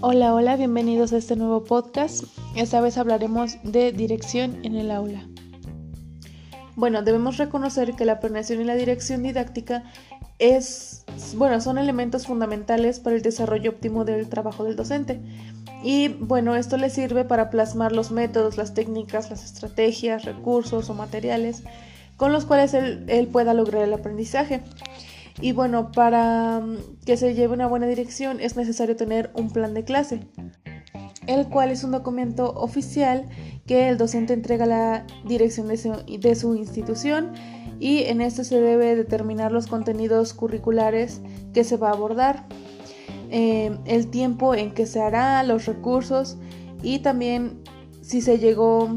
Hola, hola, bienvenidos a este nuevo podcast. Esta vez hablaremos de dirección en el aula. Bueno, debemos reconocer que la planeación y la dirección didáctica es, bueno, son elementos fundamentales para el desarrollo óptimo del trabajo del docente. Y bueno, esto le sirve para plasmar los métodos, las técnicas, las estrategias, recursos o materiales con los cuales él, él pueda lograr el aprendizaje. Y bueno, para mm, que se lleve una buena dirección es necesario tener un plan de clase, el cual es un documento oficial que el docente entrega a la dirección de su, institución y en este se debe determinar los contenidos curriculares que se va a abordar, eh, el tiempo en que se hará, los recursos y también si se llegó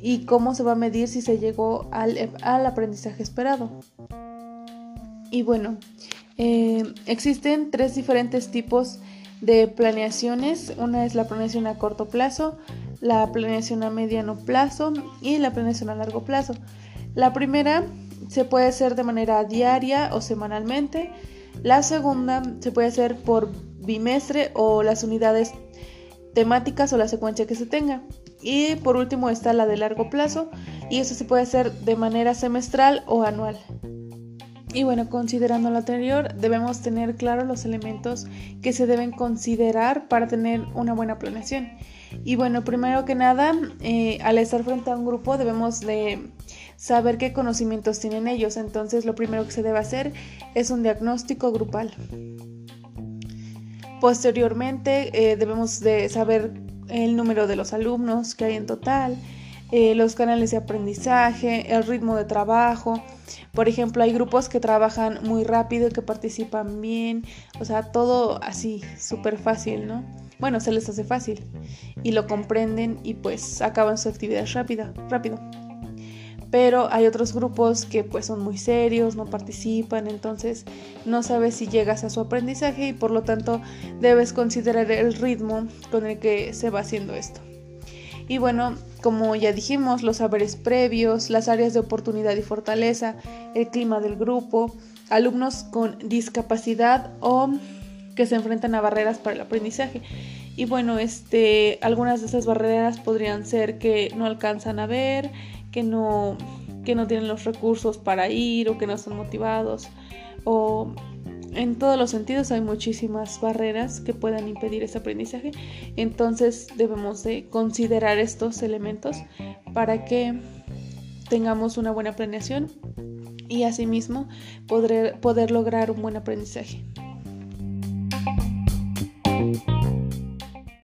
y cómo se va a medir si se llegó al aprendizaje esperado. Y bueno, eh, existen tres diferentes tipos de planeaciones. Una es la planeación a corto plazo, la planeación a mediano plazo y la planeación a largo plazo. La primera se puede hacer de manera diaria o semanalmente. La segunda se puede hacer por bimestre o las unidades temáticas o la secuencia que se tenga. Y por último está la de largo plazo y eso se puede hacer de manera semestral o anual. Y bueno, considerando lo anterior, debemos tener claro los elementos que se deben considerar para tener una buena planeación. Y bueno, primero que nada, eh, al estar frente a un grupo debemos de saber qué conocimientos tienen ellos. Entonces, lo primero que se debe hacer es un diagnóstico grupal. Posteriormente, eh, debemos de saber el número de los alumnos que hay en total, eh, los canales de aprendizaje, el ritmo de trabajo. Por ejemplo, hay grupos que trabajan muy rápido que participan bien, o sea, todo así, súper fácil, ¿no? Bueno, se les hace fácil y lo comprenden y pues acaban su actividad rápida, rápido. Pero hay otros grupos que pues son muy serios, no participan, entonces no sabes si llegas a su aprendizaje y por lo tanto debes considerar el ritmo con el que se va haciendo esto. Y bueno, como ya dijimos, los saberes previos, las áreas de oportunidad y fortaleza, el clima del grupo, alumnos con discapacidad o que se enfrentan a barreras para el aprendizaje. Y bueno, este, algunas de esas barreras podrían ser que no alcanzan a ver, que no, que no tienen los recursos para ir o que no están motivados o en todos los sentidos hay muchísimas barreras que puedan impedir ese aprendizaje. Entonces debemos de considerar estos elementos para que tengamos una buena planeación y asimismo poder, poder lograr un buen aprendizaje.